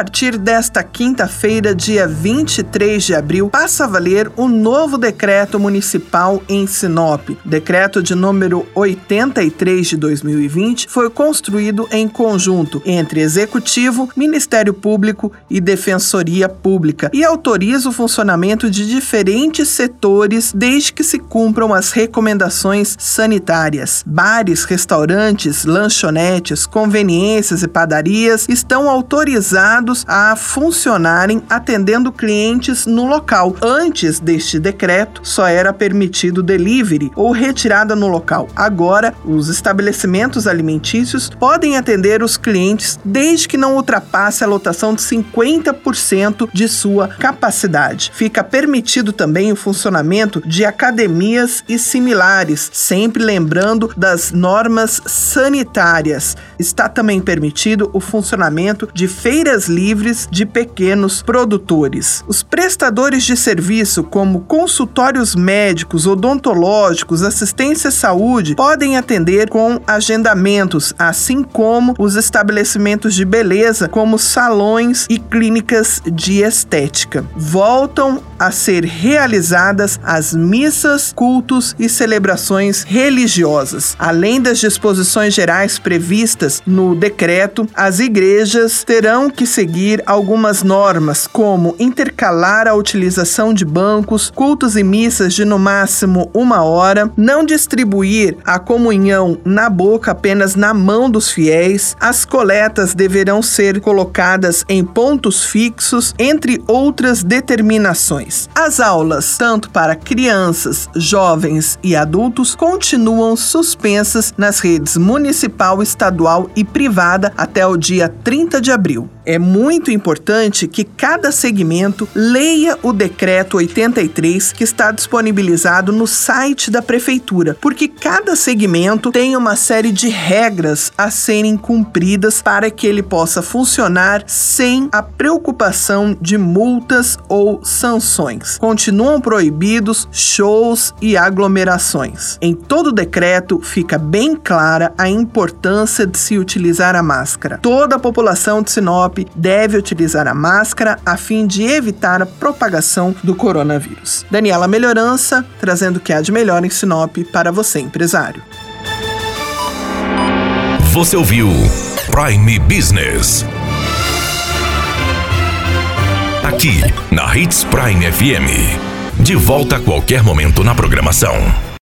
Partir desta quinta-feira, dia 23 de abril, passa a valer o novo decreto municipal em Sinop. Decreto de número 83 de 2020 foi construído em conjunto entre Executivo, Ministério Público e Defensoria Pública e autoriza o funcionamento de diferentes setores desde que se cumpram as recomendações sanitárias. Bares, restaurantes, lanchonetes, conveniências e padarias estão autorizados a funcionarem atendendo clientes no local. Antes deste decreto, só era permitido delivery ou retirada no local. Agora, os estabelecimentos alimentícios podem atender os clientes desde que não ultrapasse a lotação de 50% de sua capacidade. Fica permitido também o funcionamento de academias e similares, sempre lembrando das normas sanitárias. Está também permitido o funcionamento de feiras feiras livres de pequenos produtores. Os prestadores de serviço, como consultórios médicos, odontológicos, assistência à saúde, podem atender com agendamentos, assim como os estabelecimentos de beleza, como salões e clínicas de estética. Voltam a ser realizadas as missas, cultos e celebrações religiosas. Além das disposições gerais previstas no decreto, as igrejas terão que seguir algumas normas, como intercalar a utilização de bancos, cultos e missas de no máximo uma hora, não distribuir a comunhão na boca apenas na mão dos fiéis, as coletas deverão ser colocadas em pontos fixos, entre outras determinações. As aulas, tanto para crianças, jovens e adultos, continuam suspensas nas redes municipal, estadual e privada até o dia 30 de abril. É muito importante que cada segmento leia o decreto 83 que está disponibilizado no site da prefeitura, porque cada segmento tem uma série de regras a serem cumpridas para que ele possa funcionar sem a preocupação de multas ou sanções. Continuam proibidos shows e aglomerações. Em todo o decreto fica bem clara a importância de se utilizar a máscara. Toda a população de Sinop deve utilizar a máscara a fim de evitar a propagação do coronavírus. Daniela Melhorança, trazendo o que há de melhor em Sinop para você, empresário. Você ouviu Prime Business. Aqui, na Hits Prime FM. De volta a qualquer momento na programação.